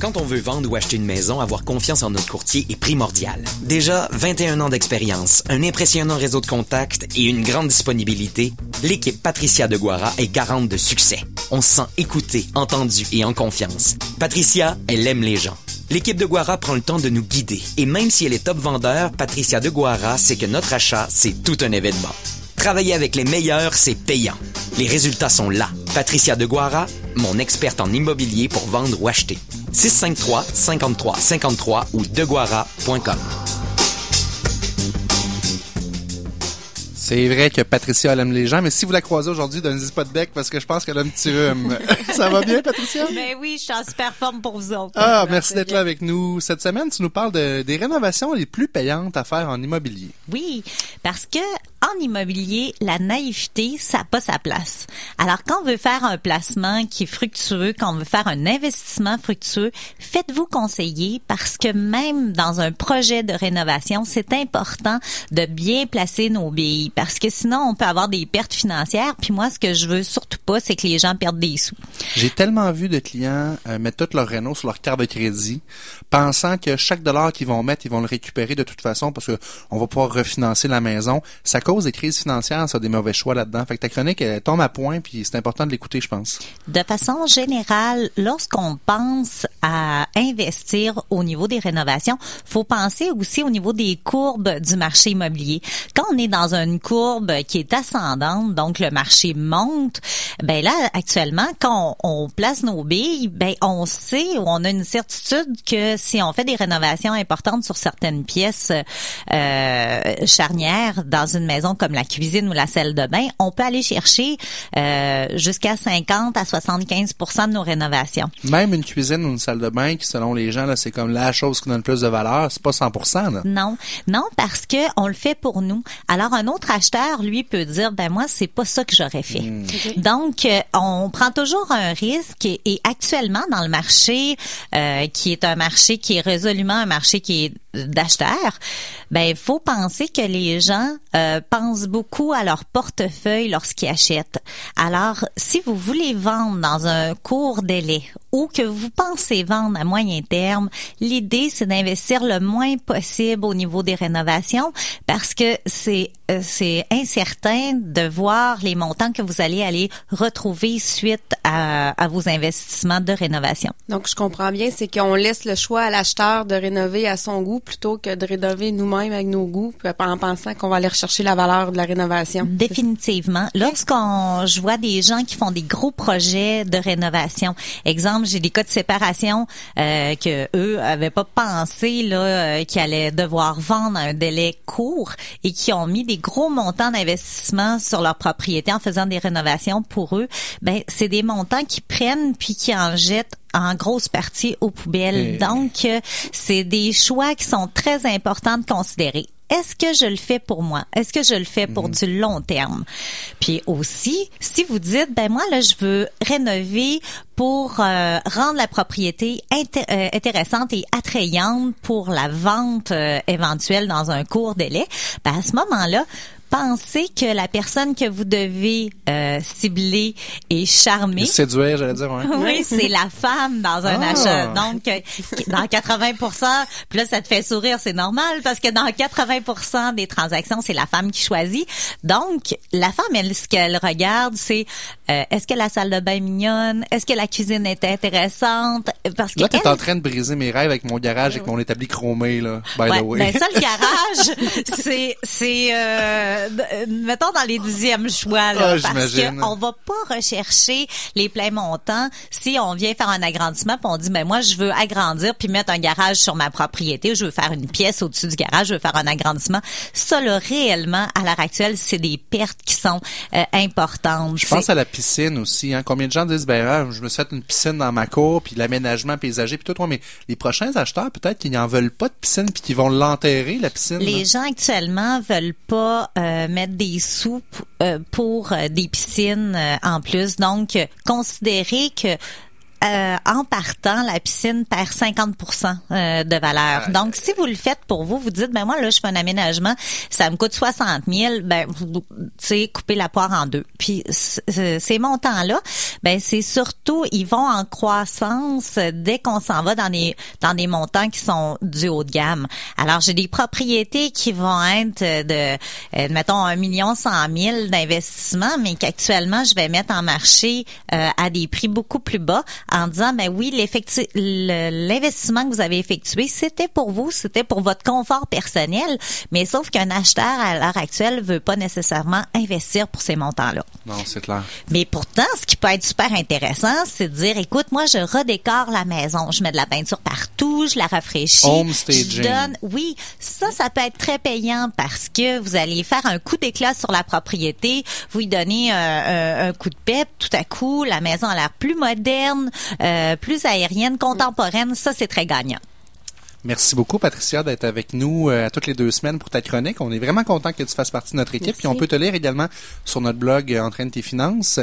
Quand on veut vendre ou acheter une maison, avoir confiance en notre courtier est primordial. Déjà, 21 ans d'expérience, un impressionnant réseau de contacts et une grande disponibilité, l'équipe Patricia de Guara est garante de succès. On se sent écouté, entendu et en confiance. Patricia, elle aime les gens. L'équipe de Guara prend le temps de nous guider. Et même si elle est top vendeur, Patricia de Guara sait que notre achat, c'est tout un événement. Travailler avec les meilleurs, c'est payant. Les résultats sont là. Patricia de Guara, mon experte en immobilier pour vendre ou acheter. 653 53 53 ou deguara.com. C'est vrai que Patricia elle aime les gens, mais si vous la croisez aujourd'hui, donnez-y pas de bec parce que je pense qu'elle a un petit rhume. Ça va bien, Patricia? Ben oui, je suis en super forme pour vous autres. Ah, merci d'être là avec nous. Cette semaine, tu nous parles de, des rénovations les plus payantes à faire en immobilier. Oui, parce que en immobilier, la naïveté, ça n'a pas sa place. Alors, quand on veut faire un placement qui est fructueux, quand on veut faire un investissement fructueux, faites-vous conseiller parce que même dans un projet de rénovation, c'est important de bien placer nos billes parce que sinon, on peut avoir des pertes financières. Puis moi, ce que je veux surtout pas, c'est que les gens perdent des sous. J'ai tellement vu de clients euh, mettre tout leur Renault sur leur carte de crédit, pensant que chaque dollar qu'ils vont mettre, ils vont le récupérer de toute façon parce que on va pouvoir refinancer la maison. Ça cause des crises financières, ça, des mauvais choix là-dedans. Fait ta chronique, elle tombe à point, puis c'est important de l'écouter, je pense. De façon générale, lorsqu'on pense à investir au niveau des rénovations, faut penser aussi au niveau des courbes du marché immobilier. Quand on est dans une courbe qui est ascendante, donc le marché monte, ben là, actuellement, quand on, on place nos billes, ben on sait ou on a une certitude que si on fait des rénovations importantes sur certaines pièces euh, charnières dans une maison comme la cuisine ou la salle de bain, on peut aller chercher euh, jusqu'à 50 à 75% de nos rénovations. Même une cuisine ou une salle de bain qui, selon les gens, là, c'est comme la chose qui donne le plus de valeur, c'est pas 100 là. Non, non, parce que on le fait pour nous. Alors un autre acheteur, lui, peut dire, ben moi, c'est pas ça que j'aurais fait. Donc, euh, on prend toujours un risque et, et actuellement dans le marché, euh, qui est un marché qui est résolument un marché qui est d'acheteurs, ben il faut penser que les gens euh, pensent beaucoup à leur portefeuille lorsqu'ils achètent. Alors, si vous voulez vendre dans un court délai ou que vous pensez vendre à moyen terme, l'idée c'est d'investir le moins possible au niveau des rénovations parce que c'est euh, c'est incertain de voir les montants que vous allez aller retrouver suite à, à vos investissements de rénovation. Donc, je comprends bien, c'est qu'on laisse le choix à l'acheteur de rénover à son goût plutôt que de rénover nous-mêmes avec nos goûts en pensant qu'on va aller rechercher la valeur de la rénovation. Définitivement. Lorsqu'on, je vois des gens qui font des gros projets de rénovation. Exemple, j'ai des cas de séparation euh, que eux avaient pas pensé là euh, qu'ils allaient devoir vendre à un délai court et qui ont mis des gros montants d'investissement sur leur propriété en faisant des rénovations pour eux. Ben, c'est des montants qui prennent puis qui en jettent en grosse partie aux poubelles. Et- Donc, euh, c'est des choix qui sont très importants de considérer. Est-ce que je le fais pour moi? Est-ce que je le fais pour du long terme? Puis aussi, si vous dites, ben moi, là, je veux rénover pour euh, rendre la propriété euh, intéressante et attrayante pour la vente euh, éventuelle dans un court délai, ben à ce moment-là, pensez que la personne que vous devez euh, cibler et charmer, Séduire, j'allais dire, ouais. oui, c'est la femme dans un Ah. achat. Donc, euh, dans 80 puis là, ça te fait sourire, c'est normal, parce que dans 80% des transactions, c'est la femme qui choisit. Donc, la femme, elle, ce qu'elle regarde, c'est euh, est-ce que la salle de bain est mignonne? Est-ce que la cuisine est intéressante? Parce que Là, t'es elle- en train de briser mes rêves avec mon garage, avec mon établi chromé, là. By Ouais, the way. ben ça, le garage, c'est, c'est, euh, euh, mettons dans les dixièmes choix, là, Ah, parce qu'on va pas rechercher les pleins montants si on vient faire un agrandissement puis on dit, ben moi, je veux agrandir puis mettre un garage sur ma propriété, je veux faire une pièce au-dessus du garage, je veux faire un agrandissement. Ça, là, réellement, à l'heure actuelle, c'est des pertes qui sont euh, importantes. Je pense à la piscine aussi. Hein. Combien de gens disent, ben, ah, je me suis fait une piscine dans ma cour, puis l'aménagement paysager, puis tout. Ouais, mais les prochains acheteurs, peut-être qu'ils n'en veulent pas de piscine, puis qu'ils vont l'enterrer, la piscine. là. Les gens actuellement veulent pas euh, mettre des sous euh, pour euh, des piscines euh, en plus. Donc, euh, considérez que euh, en partant, la piscine perd 50% euh, de valeur. Donc, si vous le faites pour vous, vous dites, ben moi, là, je fais un aménagement, ça me coûte 60 000, ben, tu sais, couper la poire en deux. Puis, ces montants-là, ben, c'est surtout, ils vont en croissance dès qu'on s'en va dans des, dans des montants qui sont du haut de gamme. Alors, j'ai des propriétés qui vont être de, euh, mettons, un million cent mille d'investissement, mais qu'actuellement, je vais mettre en marché euh, à des prix beaucoup plus bas en disant, ben oui, l'investissement que vous avez effectué, c'était pour vous, c'était pour votre confort personnel, mais sauf qu'un acheteur à l'heure actuelle veut pas nécessairement investir pour ces montants-là. Non, c'est clair. Mais pourtant, ce qui peut être super intéressant, c'est de dire, écoute, moi, je redécore la maison, je mets de la peinture partout, je la rafraîchis. Home staging. Je donne, oui, ça, ça peut être très payant parce que vous allez faire un coup d'éclat sur la propriété, vous y donnez un, coup de pep, tout à coup, la maison a l'air plus moderne, euh, plus aérienne, contemporaine. Ça, c'est très gagnant. Merci beaucoup, Patricia, d'être avec nous euh, toutes les deux semaines pour ta chronique. On est vraiment content que tu fasses partie de notre équipe. Puis on peut te lire également sur notre blog euh, Entraîne tes finances.